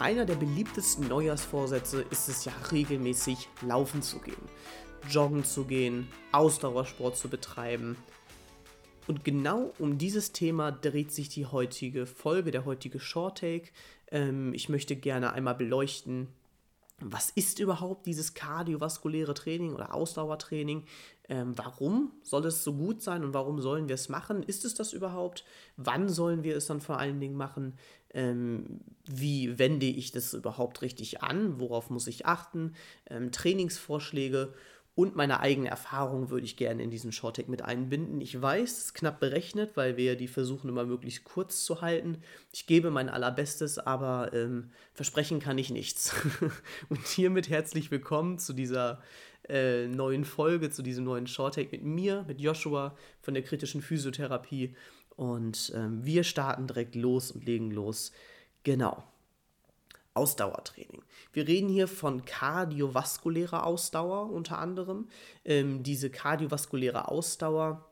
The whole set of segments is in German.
Einer der beliebtesten Neujahrsvorsätze ist es ja regelmäßig laufen zu gehen, joggen zu gehen, Ausdauersport zu betreiben. Und genau um dieses Thema dreht sich die heutige Folge, der heutige Short Take. Ähm, ich möchte gerne einmal beleuchten, was ist überhaupt dieses kardiovaskuläre Training oder Ausdauertraining? Ähm, warum soll es so gut sein und warum sollen wir es machen? Ist es das überhaupt? Wann sollen wir es dann vor allen Dingen machen? Ähm, wie wende ich das überhaupt richtig an? Worauf muss ich achten? Ähm, Trainingsvorschläge und meine eigene Erfahrung würde ich gerne in diesen Shorttag mit einbinden. Ich weiß, es ist knapp berechnet, weil wir die versuchen immer möglichst kurz zu halten. Ich gebe mein allerbestes, aber ähm, versprechen kann ich nichts. und hiermit herzlich willkommen zu dieser äh, neuen Folge, zu diesem neuen Shorttag mit mir, mit Joshua von der kritischen Physiotherapie. Und ähm, wir starten direkt los und legen los. Genau. Ausdauertraining. Wir reden hier von kardiovaskulärer Ausdauer unter anderem. Ähm, diese kardiovaskuläre Ausdauer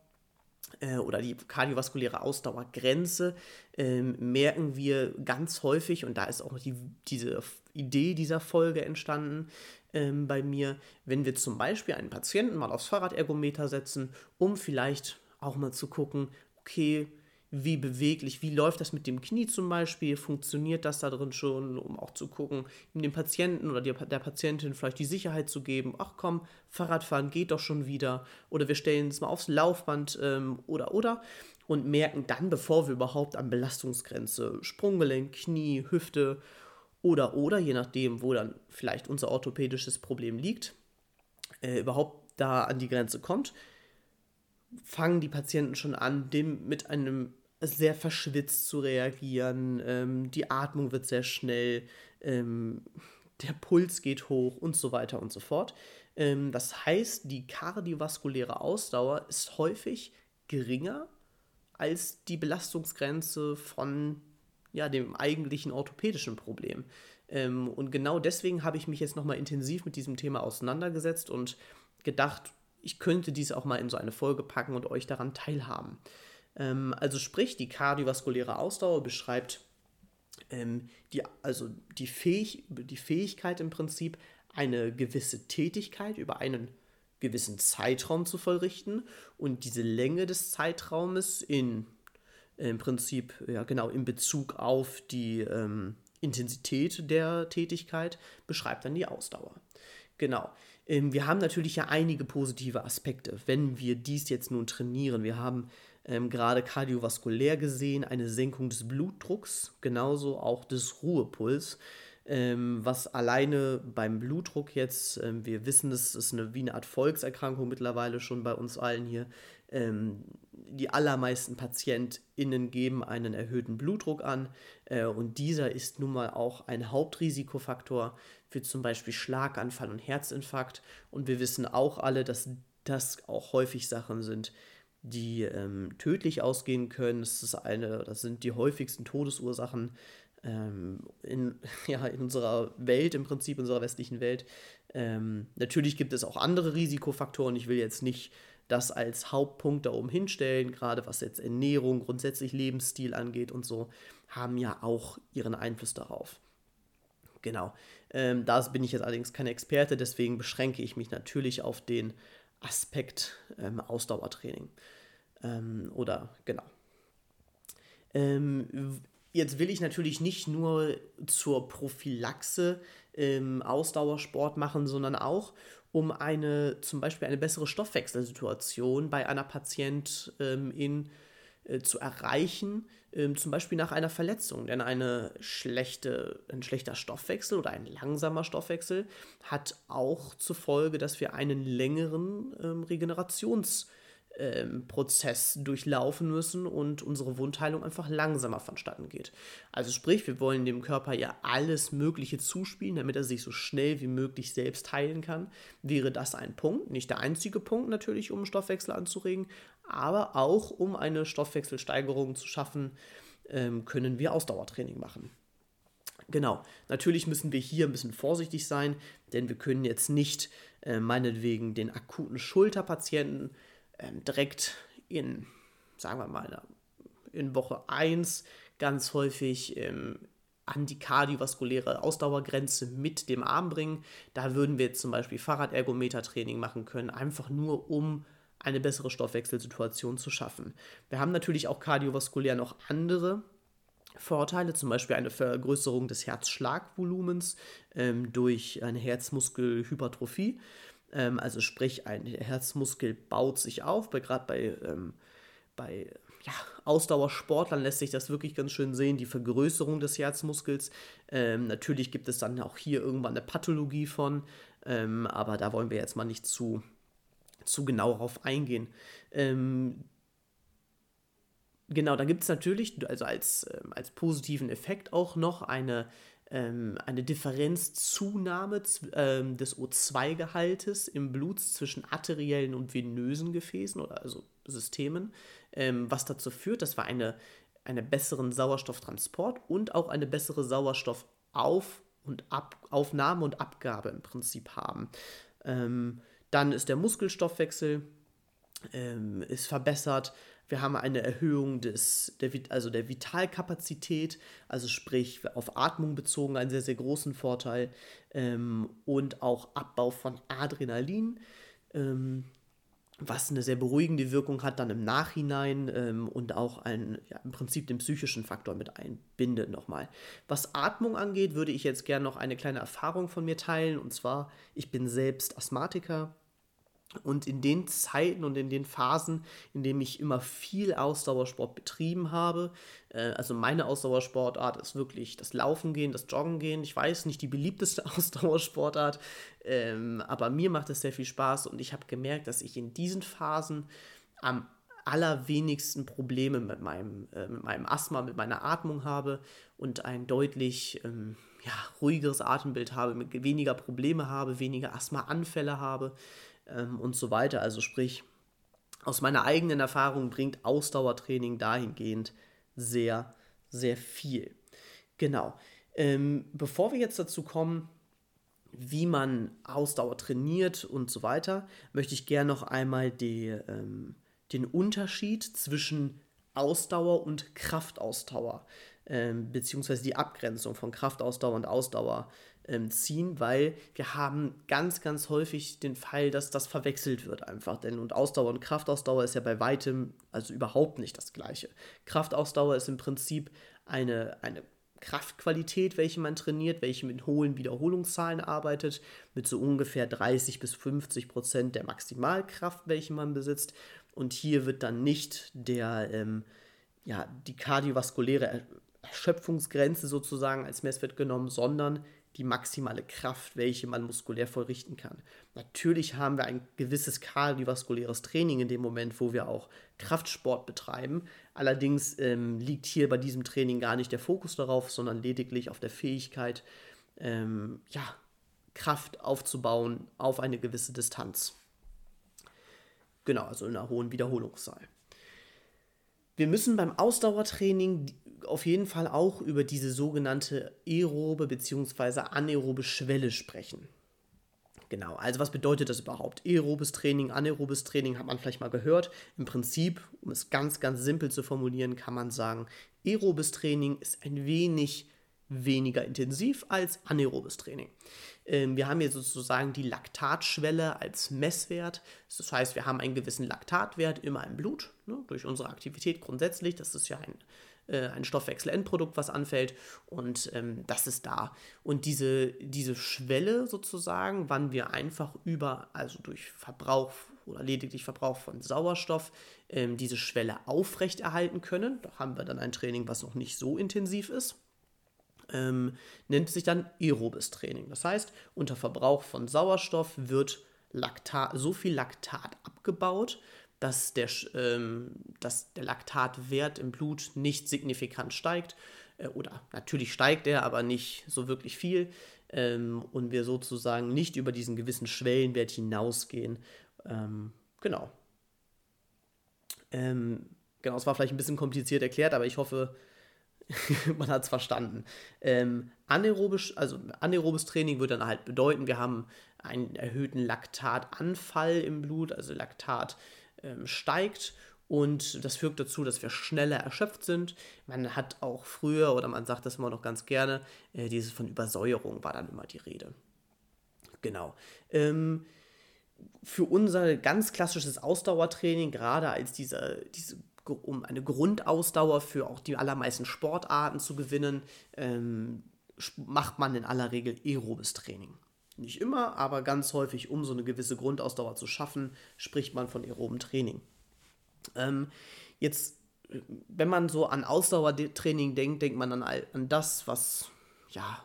äh, oder die kardiovaskuläre Ausdauergrenze ähm, merken wir ganz häufig und da ist auch die, diese Idee dieser Folge entstanden ähm, bei mir, wenn wir zum Beispiel einen Patienten mal aufs Fahrradergometer setzen, um vielleicht auch mal zu gucken, okay, wie beweglich, wie läuft das mit dem Knie zum Beispiel, funktioniert das da drin schon, um auch zu gucken, dem Patienten oder der Patientin vielleicht die Sicherheit zu geben, ach komm, Fahrradfahren geht doch schon wieder. Oder wir stellen es mal aufs Laufband ähm, oder oder. Und merken dann, bevor wir überhaupt an Belastungsgrenze, Sprunggelenk, Knie, Hüfte oder oder, je nachdem, wo dann vielleicht unser orthopädisches Problem liegt, äh, überhaupt da an die Grenze kommt, fangen die Patienten schon an, dem mit einem sehr verschwitzt zu reagieren, ähm, die Atmung wird sehr schnell, ähm, der Puls geht hoch und so weiter und so fort. Ähm, das heißt, die kardiovaskuläre Ausdauer ist häufig geringer als die Belastungsgrenze von ja, dem eigentlichen orthopädischen Problem. Ähm, und genau deswegen habe ich mich jetzt nochmal intensiv mit diesem Thema auseinandergesetzt und gedacht, ich könnte dies auch mal in so eine Folge packen und euch daran teilhaben. Ähm, also sprich, die kardiovaskuläre Ausdauer beschreibt ähm, die, also die, Fähig, die Fähigkeit im Prinzip, eine gewisse Tätigkeit über einen gewissen Zeitraum zu vollrichten und diese Länge des Zeitraumes in im Prinzip ja genau in Bezug auf die ähm, Intensität der Tätigkeit beschreibt dann die Ausdauer. Genau. Ähm, wir haben natürlich ja einige positive Aspekte, wenn wir dies jetzt nun trainieren. Wir haben ähm, gerade kardiovaskulär gesehen eine Senkung des Blutdrucks, genauso auch des Ruhepuls. Ähm, was alleine beim Blutdruck jetzt, ähm, wir wissen, es ist eine, wie eine Art Volkserkrankung mittlerweile schon bei uns allen hier. Ähm, die allermeisten PatientInnen geben einen erhöhten Blutdruck an äh, und dieser ist nun mal auch ein Hauptrisikofaktor für zum Beispiel Schlaganfall und Herzinfarkt. Und wir wissen auch alle, dass das auch häufig Sachen sind, die ähm, tödlich ausgehen können. Das ist eine, das sind die häufigsten Todesursachen ähm, in, ja, in unserer Welt, im Prinzip, in unserer westlichen Welt. Ähm, natürlich gibt es auch andere Risikofaktoren. Ich will jetzt nicht das als Hauptpunkt da oben hinstellen, gerade was jetzt Ernährung, grundsätzlich Lebensstil angeht und so, haben ja auch ihren Einfluss darauf. Genau. Ähm, da bin ich jetzt allerdings kein Experte, deswegen beschränke ich mich natürlich auf den Aspekt ähm, Ausdauertraining. Ähm, oder genau. Ähm, jetzt will ich natürlich nicht nur zur Prophylaxe ähm, Ausdauersport machen, sondern auch um eine zum Beispiel eine bessere Stoffwechselsituation bei einer Patient ähm, in äh, zu erreichen, ähm, zum Beispiel nach einer Verletzung. Denn eine schlechte, ein schlechter Stoffwechsel oder ein langsamer Stoffwechsel hat auch zur Folge, dass wir einen längeren ähm, Regenerations- ähm, durchlaufen müssen und unsere Wundheilung einfach langsamer vonstatten geht. Also sprich, wir wollen dem Körper ja alles Mögliche zuspielen, damit er sich so schnell wie möglich selbst heilen kann. Wäre das ein Punkt, nicht der einzige Punkt natürlich, um Stoffwechsel anzuregen, aber auch um eine Stoffwechselsteigerung zu schaffen, ähm, können wir Ausdauertraining machen. Genau, natürlich müssen wir hier ein bisschen vorsichtig sein, denn wir können jetzt nicht äh, meinetwegen den akuten Schulterpatienten ähm, direkt in, sagen wir mal, in Woche 1 ganz häufig ähm, an die kardiovaskuläre Ausdauergrenze mit dem Arm bringen. Da würden wir jetzt zum Beispiel Fahrradergometer-Training machen können, einfach nur um eine bessere Stoffwechselsituation zu schaffen. Wir haben natürlich auch kardiovaskulär noch andere Vorteile, zum Beispiel eine Vergrößerung des Herzschlagvolumens ähm, durch eine Herzmuskelhypertrophie. Ähm, also sprich, ein Herzmuskel baut sich auf, gerade bei, ähm, bei ja, Ausdauersportlern lässt sich das wirklich ganz schön sehen, die Vergrößerung des Herzmuskels. Ähm, natürlich gibt es dann auch hier irgendwann eine Pathologie von, ähm, aber da wollen wir jetzt mal nicht zu, zu genau darauf eingehen. Ähm, genau, da gibt es natürlich, also als, ähm, als positiven Effekt auch noch eine ähm, eine Differenzzunahme ähm, des O2-Gehaltes im Blut zwischen arteriellen und venösen Gefäßen oder also Systemen, ähm, was dazu führt, dass wir eine, einen besseren Sauerstofftransport und auch eine bessere Sauerstoffauf- und Ab und Abgabe im Prinzip haben. Ähm, dann ist der Muskelstoffwechsel ähm, ist verbessert. Wir haben eine Erhöhung des, der, also der Vitalkapazität, also sprich auf Atmung bezogen einen sehr, sehr großen Vorteil ähm, und auch Abbau von Adrenalin, ähm, was eine sehr beruhigende Wirkung hat dann im Nachhinein ähm, und auch ein, ja, im Prinzip den psychischen Faktor mit einbindet nochmal. Was Atmung angeht, würde ich jetzt gerne noch eine kleine Erfahrung von mir teilen und zwar, ich bin selbst Asthmatiker und in den Zeiten und in den Phasen, in denen ich immer viel Ausdauersport betrieben habe, äh, also meine Ausdauersportart ist wirklich das Laufen gehen, das Joggen gehen. Ich weiß nicht die beliebteste Ausdauersportart, ähm, aber mir macht es sehr viel Spaß und ich habe gemerkt, dass ich in diesen Phasen am allerwenigsten Probleme mit meinem, äh, mit meinem Asthma, mit meiner Atmung habe und ein deutlich ähm, ja, ruhigeres Atembild habe, weniger Probleme habe, weniger Asthmaanfälle habe ähm, und so weiter. Also sprich, aus meiner eigenen Erfahrung bringt Ausdauertraining dahingehend sehr, sehr viel. Genau. Ähm, bevor wir jetzt dazu kommen, wie man Ausdauer trainiert und so weiter, möchte ich gerne noch einmal die, ähm, den Unterschied zwischen Ausdauer und Kraftausdauer, ähm, beziehungsweise die Abgrenzung von Kraftausdauer und Ausdauer ähm, ziehen, weil wir haben ganz, ganz häufig den Fall, dass das verwechselt wird einfach. Denn und Ausdauer und Kraftausdauer ist ja bei weitem also überhaupt nicht das gleiche. Kraftausdauer ist im Prinzip eine, eine Kraftqualität, welche man trainiert, welche mit hohen Wiederholungszahlen arbeitet, mit so ungefähr 30 bis 50 Prozent der Maximalkraft, welche man besitzt. Und hier wird dann nicht der, ähm, ja, die kardiovaskuläre Erschöpfungsgrenze sozusagen als Messwert genommen, sondern die maximale Kraft, welche man muskulär vollrichten kann. Natürlich haben wir ein gewisses kardiovaskuläres Training in dem Moment, wo wir auch Kraftsport betreiben. Allerdings ähm, liegt hier bei diesem Training gar nicht der Fokus darauf, sondern lediglich auf der Fähigkeit, ähm, ja, Kraft aufzubauen auf eine gewisse Distanz. Genau, also in einer hohen Wiederholungszahl. Wir müssen beim Ausdauertraining auf jeden Fall auch über diese sogenannte aerobe bzw. anaerobe Schwelle sprechen. Genau, also was bedeutet das überhaupt? Aerobes Training, anaerobes Training hat man vielleicht mal gehört. Im Prinzip, um es ganz, ganz simpel zu formulieren, kann man sagen, aerobes Training ist ein wenig weniger intensiv als anaerobes Training. Ähm, wir haben hier sozusagen die Laktatschwelle als Messwert. Das heißt, wir haben einen gewissen Laktatwert immer im Blut, ne, durch unsere Aktivität grundsätzlich. Das ist ja ein äh, ein Stoffwechselendprodukt, was anfällt und ähm, das ist da. Und diese, diese Schwelle sozusagen, wann wir einfach über, also durch Verbrauch oder lediglich Verbrauch von Sauerstoff, ähm, diese Schwelle aufrechterhalten können, da haben wir dann ein Training, was noch nicht so intensiv ist. Ähm, nennt sich dann aerobes Training. Das heißt, unter Verbrauch von Sauerstoff wird Laktat, so viel Laktat abgebaut, dass der, ähm, dass der Laktatwert im Blut nicht signifikant steigt. Äh, oder natürlich steigt er, aber nicht so wirklich viel. Ähm, und wir sozusagen nicht über diesen gewissen Schwellenwert hinausgehen. Ähm, genau. Ähm, genau, es war vielleicht ein bisschen kompliziert erklärt, aber ich hoffe, man hat es verstanden. Ähm, anaerobisch, also anaerobes Training würde dann halt bedeuten, wir haben einen erhöhten Laktatanfall im Blut, also Laktat ähm, steigt und das führt dazu, dass wir schneller erschöpft sind. Man hat auch früher, oder man sagt das immer noch ganz gerne, äh, dieses von Übersäuerung war dann immer die Rede. Genau. Ähm, für unser ganz klassisches Ausdauertraining, gerade als diese, diese um eine Grundausdauer für auch die allermeisten Sportarten zu gewinnen, ähm, macht man in aller Regel aerobes Training. Nicht immer, aber ganz häufig, um so eine gewisse Grundausdauer zu schaffen, spricht man von aerobem Training. Ähm, jetzt, wenn man so an Ausdauertraining denkt, denkt man dann an das, was ja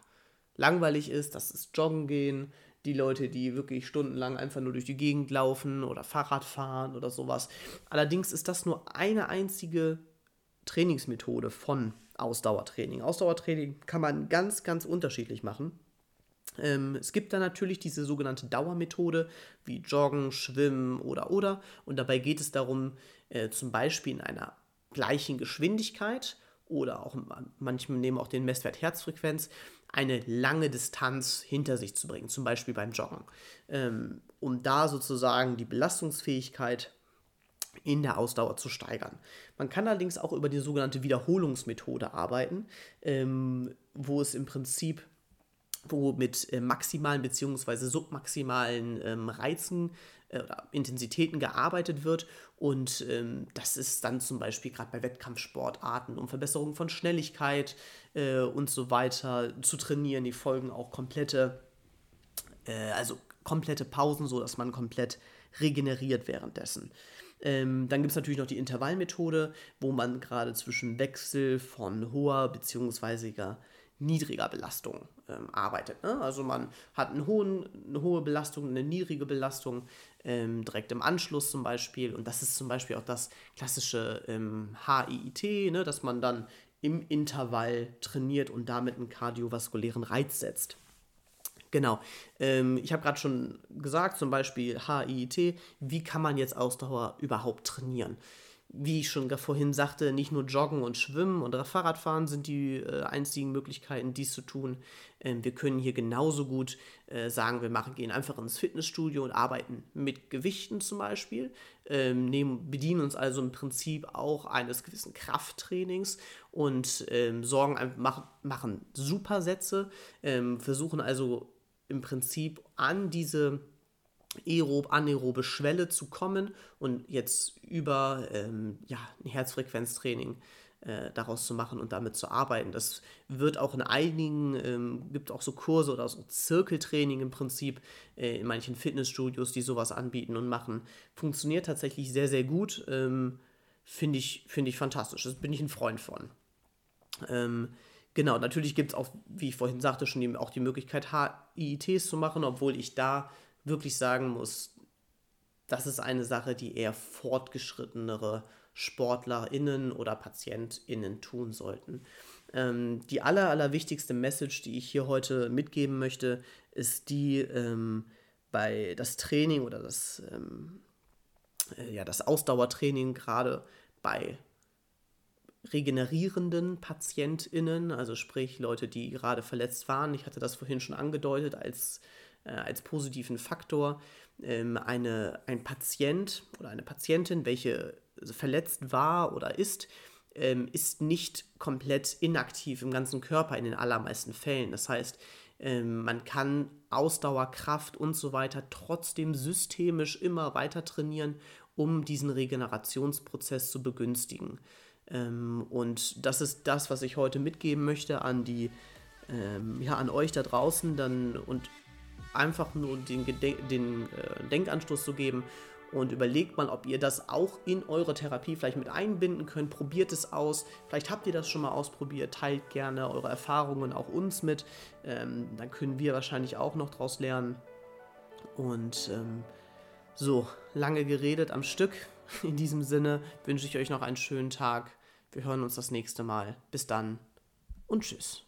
langweilig ist, das ist Joggen gehen, die Leute, die wirklich stundenlang einfach nur durch die Gegend laufen oder Fahrrad fahren oder sowas. Allerdings ist das nur eine einzige Trainingsmethode von Ausdauertraining. Ausdauertraining kann man ganz, ganz unterschiedlich machen. Ähm, es gibt dann natürlich diese sogenannte Dauermethode wie Joggen, Schwimmen oder oder. Und dabei geht es darum, äh, zum Beispiel in einer gleichen Geschwindigkeit oder auch manche nehmen auch den Messwert Herzfrequenz, eine lange Distanz hinter sich zu bringen, zum Beispiel beim Joggen, ähm, um da sozusagen die Belastungsfähigkeit in der Ausdauer zu steigern. Man kann allerdings auch über die sogenannte Wiederholungsmethode arbeiten, ähm, wo es im Prinzip wo mit äh, maximalen bzw. submaximalen ähm, Reizen äh, oder Intensitäten gearbeitet wird. Und ähm, das ist dann zum Beispiel gerade bei Wettkampfsportarten, um Verbesserung von Schnelligkeit äh, und so weiter zu trainieren. Die folgen auch komplette, äh, also komplette Pausen, so dass man komplett regeneriert währenddessen. Ähm, dann gibt es natürlich noch die Intervallmethode, wo man gerade zwischen Wechsel von hoher bzw niedriger Belastung ähm, arbeitet. Ne? Also man hat einen hohen, eine hohe Belastung, eine niedrige Belastung ähm, direkt im Anschluss zum Beispiel. Und das ist zum Beispiel auch das klassische ähm, HIIT, ne? dass man dann im Intervall trainiert und damit einen kardiovaskulären Reiz setzt. Genau. Ähm, ich habe gerade schon gesagt, zum Beispiel HIIT, wie kann man jetzt Ausdauer überhaupt trainieren? Wie ich schon vorhin sagte, nicht nur Joggen und Schwimmen oder Fahrradfahren sind die äh, einzigen Möglichkeiten, dies zu tun. Ähm, wir können hier genauso gut äh, sagen, wir machen, gehen einfach ins Fitnessstudio und arbeiten mit Gewichten zum Beispiel, ähm, nehmen, bedienen uns also im Prinzip auch eines gewissen Krafttrainings und ähm, sorgen, machen, machen Supersätze, ähm, versuchen also im Prinzip an diese aerob, anaerobe Schwelle zu kommen und jetzt über ähm, ja, ein Herzfrequenztraining äh, daraus zu machen und damit zu arbeiten. Das wird auch in einigen, ähm, gibt auch so Kurse oder so Zirkeltraining im Prinzip äh, in manchen Fitnessstudios, die sowas anbieten und machen. Funktioniert tatsächlich sehr, sehr gut. Ähm, Finde ich, find ich fantastisch. Das bin ich ein Freund von. Ähm, genau, natürlich gibt es auch, wie ich vorhin sagte, schon die, auch die Möglichkeit, HIITs zu machen, obwohl ich da wirklich sagen muss, das ist eine Sache, die eher fortgeschrittenere SportlerInnen oder PatientInnen tun sollten. Ähm, die aller, allerwichtigste Message, die ich hier heute mitgeben möchte, ist die, ähm, bei das Training oder das, ähm, äh, ja, das Ausdauertraining gerade bei regenerierenden PatientInnen, also sprich Leute, die gerade verletzt waren. Ich hatte das vorhin schon angedeutet als äh, als positiven Faktor ähm, eine, ein Patient oder eine Patientin, welche verletzt war oder ist, ähm, ist nicht komplett inaktiv im ganzen Körper in den allermeisten Fällen. Das heißt, ähm, man kann Ausdauer, Kraft und so weiter trotzdem systemisch immer weiter trainieren, um diesen Regenerationsprozess zu begünstigen. Ähm, und das ist das, was ich heute mitgeben möchte an die, ähm, ja, an euch da draußen dann und einfach nur den, den äh, Denkanstoß zu geben und überlegt mal, ob ihr das auch in eure Therapie vielleicht mit einbinden könnt. Probiert es aus. Vielleicht habt ihr das schon mal ausprobiert. Teilt gerne eure Erfahrungen auch uns mit. Ähm, dann können wir wahrscheinlich auch noch draus lernen. Und ähm, so, lange geredet am Stück. In diesem Sinne wünsche ich euch noch einen schönen Tag. Wir hören uns das nächste Mal. Bis dann und tschüss.